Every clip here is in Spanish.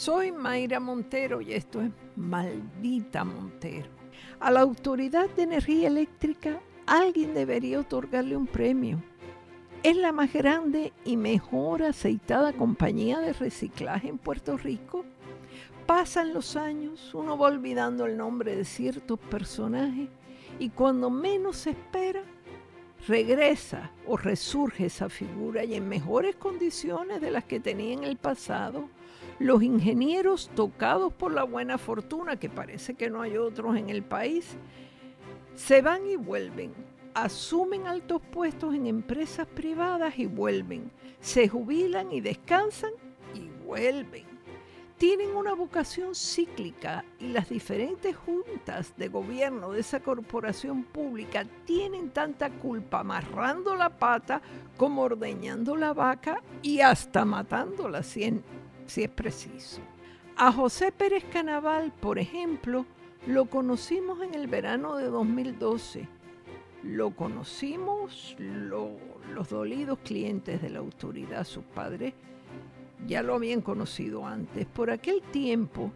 Soy Mayra Montero y esto es Maldita Montero. A la Autoridad de Energía Eléctrica alguien debería otorgarle un premio. Es la más grande y mejor aceitada compañía de reciclaje en Puerto Rico. Pasan los años, uno va olvidando el nombre de ciertos personajes y cuando menos se espera, regresa o resurge esa figura y en mejores condiciones de las que tenía en el pasado. Los ingenieros tocados por la buena fortuna, que parece que no hay otros en el país, se van y vuelven, asumen altos puestos en empresas privadas y vuelven, se jubilan y descansan y vuelven tienen una vocación cíclica y las diferentes juntas de gobierno de esa corporación pública tienen tanta culpa amarrando la pata como ordeñando la vaca y hasta matándola si, si es preciso. A José Pérez Canaval, por ejemplo, lo conocimos en el verano de 2012. Lo conocimos los dolidos clientes de la autoridad, sus padres ya lo habían conocido antes. Por aquel tiempo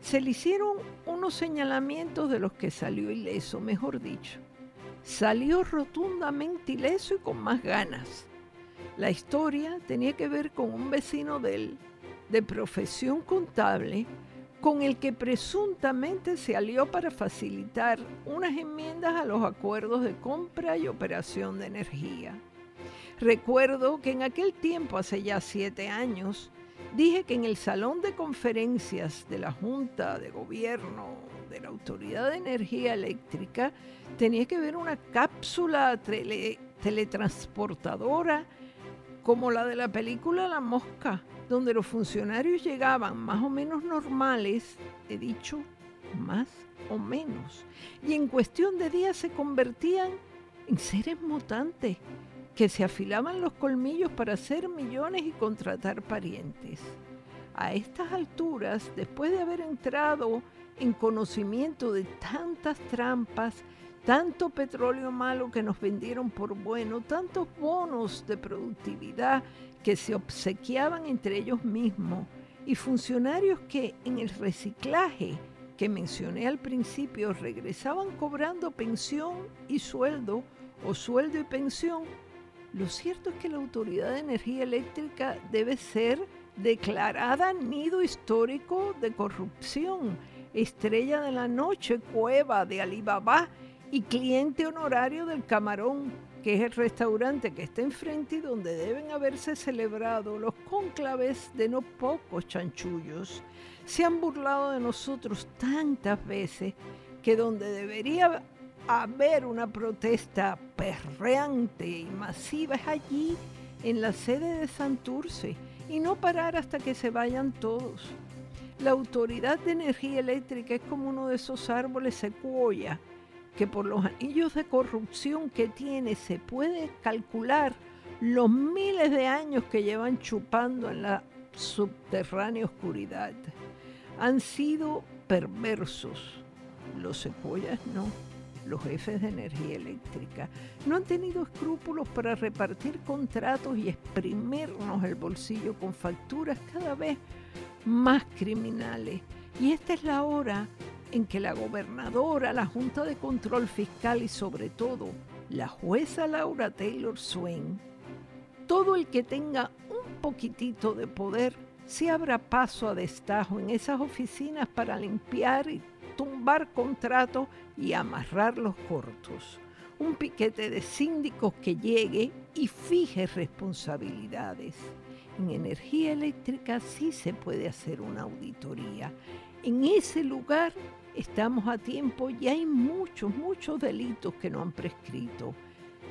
se le hicieron unos señalamientos de los que salió ileso, mejor dicho. Salió rotundamente ileso y con más ganas. La historia tenía que ver con un vecino de de profesión contable, con el que presuntamente se alió para facilitar unas enmiendas a los acuerdos de compra y operación de energía. Recuerdo que en aquel tiempo, hace ya siete años, dije que en el salón de conferencias de la Junta de Gobierno de la Autoridad de Energía Eléctrica tenía que ver una cápsula teletransportadora como la de la película La Mosca, donde los funcionarios llegaban más o menos normales, he dicho más o menos, y en cuestión de días se convertían en seres mutantes que se afilaban los colmillos para hacer millones y contratar parientes. A estas alturas, después de haber entrado en conocimiento de tantas trampas, tanto petróleo malo que nos vendieron por bueno, tantos bonos de productividad que se obsequiaban entre ellos mismos y funcionarios que en el reciclaje que mencioné al principio regresaban cobrando pensión y sueldo o sueldo y pensión lo cierto es que la Autoridad de Energía Eléctrica debe ser declarada nido histórico de corrupción, estrella de la noche, cueva de Alibaba y cliente honorario del Camarón, que es el restaurante que está enfrente y donde deben haberse celebrado los cónclaves de no pocos chanchullos. Se han burlado de nosotros tantas veces que donde debería haber una protesta perreante y masiva es allí, en la sede de Santurce, y no parar hasta que se vayan todos. La Autoridad de Energía Eléctrica es como uno de esos árboles secuoya que por los anillos de corrupción que tiene se puede calcular los miles de años que llevan chupando en la subterránea oscuridad. Han sido perversos, los secuoyas no los jefes de energía eléctrica, no han tenido escrúpulos para repartir contratos y exprimirnos el bolsillo con facturas cada vez más criminales. Y esta es la hora en que la gobernadora, la Junta de Control Fiscal y sobre todo la jueza Laura Taylor Swain, todo el que tenga un poquitito de poder, se abra paso a destajo en esas oficinas para limpiar y tumbar contratos y amarrar los cortos. Un piquete de síndicos que llegue y fije responsabilidades. En energía eléctrica sí se puede hacer una auditoría. En ese lugar estamos a tiempo y hay muchos, muchos delitos que no han prescrito.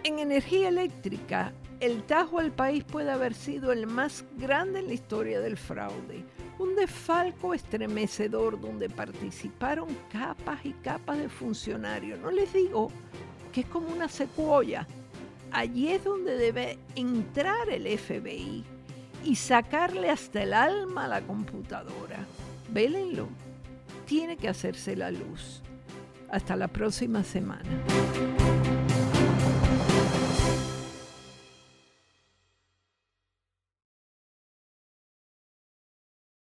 En energía eléctrica, el tajo al país puede haber sido el más grande en la historia del fraude un desfalco estremecedor donde participaron capas y capas de funcionarios. No les digo que es como una secuoya. Allí es donde debe entrar el FBI y sacarle hasta el alma a la computadora. Vélenlo. Tiene que hacerse la luz. Hasta la próxima semana.